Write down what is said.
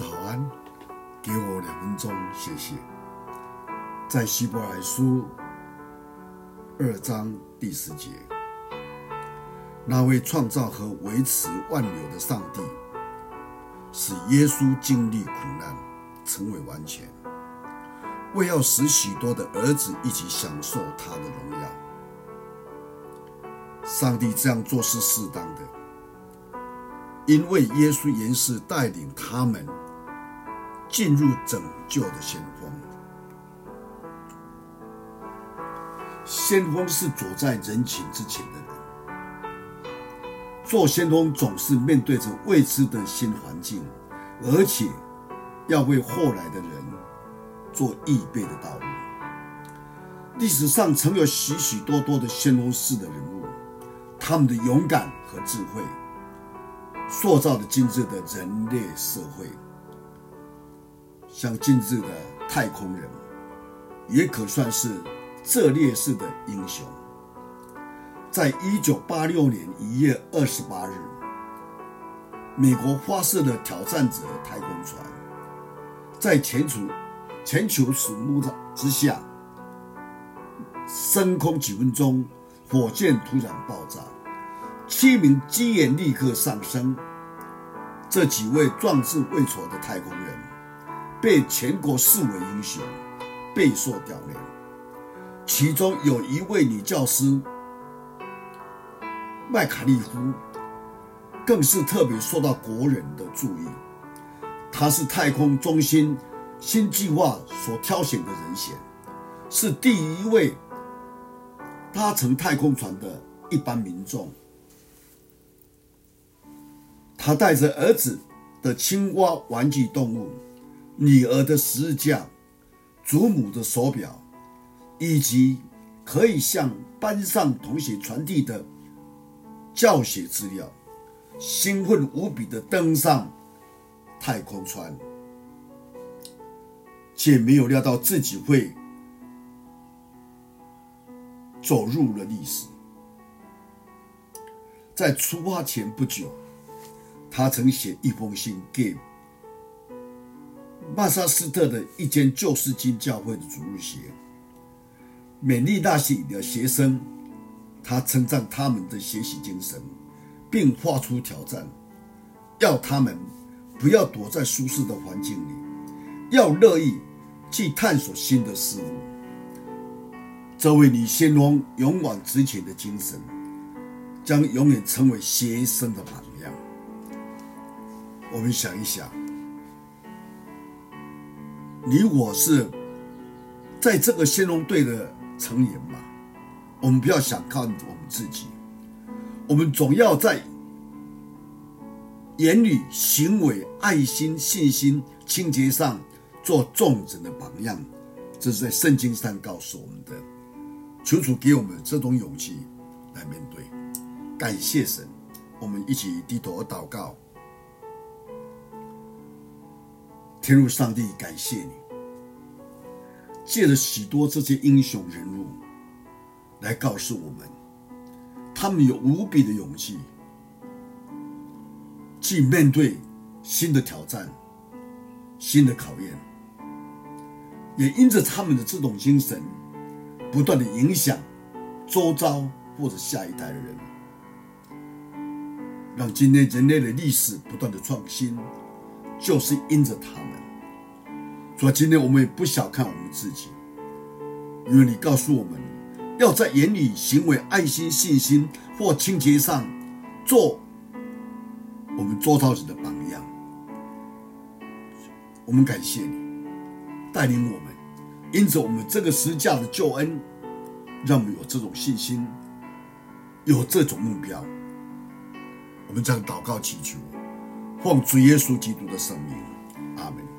早安，给我两分钟，谢谢。在希伯来书二章第十节，那位创造和维持万有的上帝，使耶稣经历苦难，成为完全，为要使许多的儿子一起享受他的荣耀。上帝这样做是适当的，因为耶稣原是带领他们进入拯救的先锋。先锋是走在人群之前的人，做先锋总是面对着未知的新环境，而且要为后来的人做预备的道路。历史上曾有许许多多的先锋式的人物，他们的勇敢和智慧，塑造了今日的人类社会。像今日的太空人，也可算是。这烈士的英雄，在一九八六年一月二十八日，美国发射的挑战者太空船，在全球全球瞩目之下，升空几分钟，火箭突然爆炸，七名机员立刻丧生。这几位壮志未酬的太空人，被全国视为英雄，备受悼念。其中有一位女教师麦卡利夫，更是特别受到国人的注意。她是太空中心新计划所挑选的人选，是第一位搭乘太空船的一般民众。她带着儿子的青蛙玩具动物、女儿的十字架、祖母的手表。以及可以向班上同学传递的教学资料，兴奋无比的登上太空船，却没有料到自己会走入了历史。在出发前不久，他曾写一封信给曼萨斯特的一间救世军教会的主日学。美丽大学的学生，他称赞他们的学习精神，并发出挑战，要他们不要躲在舒适的环境里，要乐意去探索新的事物。这位女先锋勇往直前的精神，将永远成为学生的榜样。我们想一想，你我是在这个先锋队的。成员嘛，我们不要小看我们自己，我们总要在言语、行为、爱心、信心、清洁上做众人的榜样。这是在圣经上告诉我们的。求主给我们这种勇气来面对。感谢神，我们一起低头祷告。天父上帝，感谢你。借了许多这些英雄人物来告诉我们，他们有无比的勇气去面对新的挑战、新的考验，也因着他们的这种精神，不断的影响周遭或者下一代的人，让今天人类的历史不断的创新，就是因着他们。所以今天我们也不小看我们自己，因为你告诉我们，要在言语、行为、爱心、信心或清洁上做我们周遭人的榜样。我们感谢你带领我们，因着我们这个十架的救恩，让我们有这种信心，有这种目标。我们将祷告祈求，奉主耶稣基督的圣名，阿门。